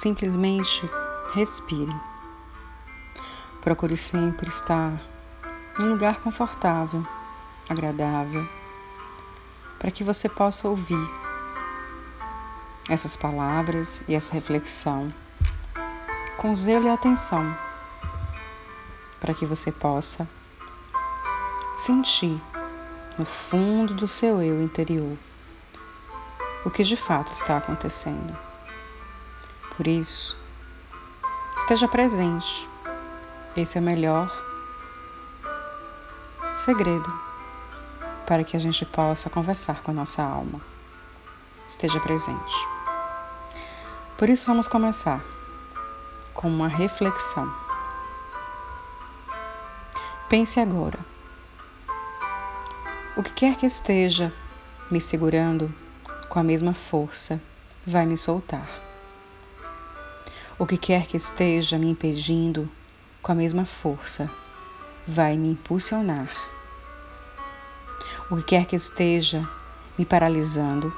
simplesmente respire. Procure sempre estar em lugar confortável, agradável, para que você possa ouvir essas palavras e essa reflexão com zelo e atenção, para que você possa sentir no fundo do seu eu interior o que de fato está acontecendo. Por isso, esteja presente. Esse é o melhor segredo para que a gente possa conversar com a nossa alma. Esteja presente. Por isso, vamos começar com uma reflexão. Pense agora. O que quer que esteja me segurando com a mesma força vai me soltar. O que quer que esteja me impedindo com a mesma força vai me impulsionar. O que quer que esteja me paralisando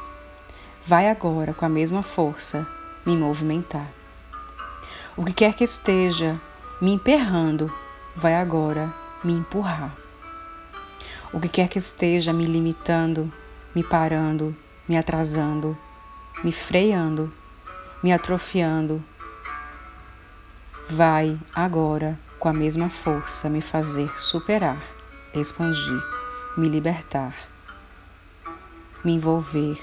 vai agora com a mesma força me movimentar. O que quer que esteja me emperrando vai agora me empurrar. O que quer que esteja me limitando, me parando, me atrasando, me freando, me atrofiando, vai agora com a mesma força me fazer superar, expandir, me libertar, me envolver,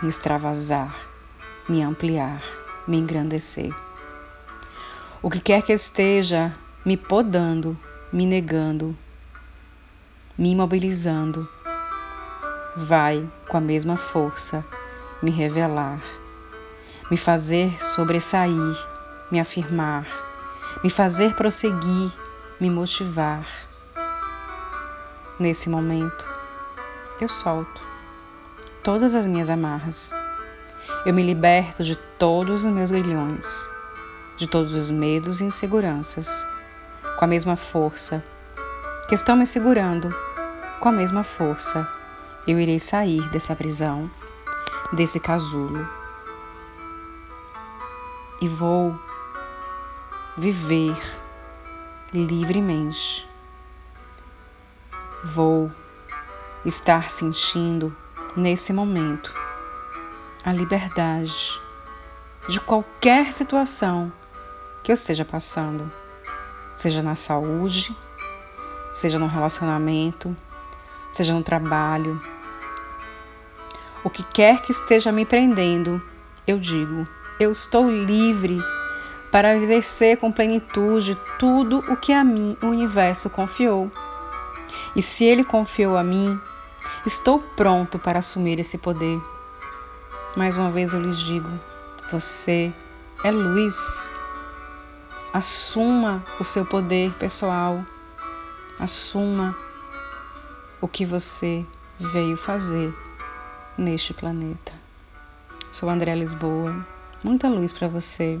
me extravasar, me ampliar, me engrandecer. O que quer que esteja me podando, me negando, me imobilizando, vai com a mesma força me revelar, me fazer sobressair, me afirmar, me fazer prosseguir, me motivar. Nesse momento, eu solto todas as minhas amarras. Eu me liberto de todos os meus grilhões, de todos os medos e inseguranças, com a mesma força que estão me segurando, com a mesma força eu irei sair dessa prisão, desse casulo, e vou viver livremente. Vou estar sentindo nesse momento a liberdade de qualquer situação que eu esteja passando, seja na saúde, seja no relacionamento, seja no trabalho. O que quer que esteja me prendendo, eu digo, eu estou livre para exercer com plenitude tudo o que a mim o universo confiou. E se ele confiou a mim, estou pronto para assumir esse poder. Mais uma vez eu lhes digo: você é luz. Assuma o seu poder pessoal. Assuma o que você veio fazer neste planeta. Sou André Lisboa, muita luz para você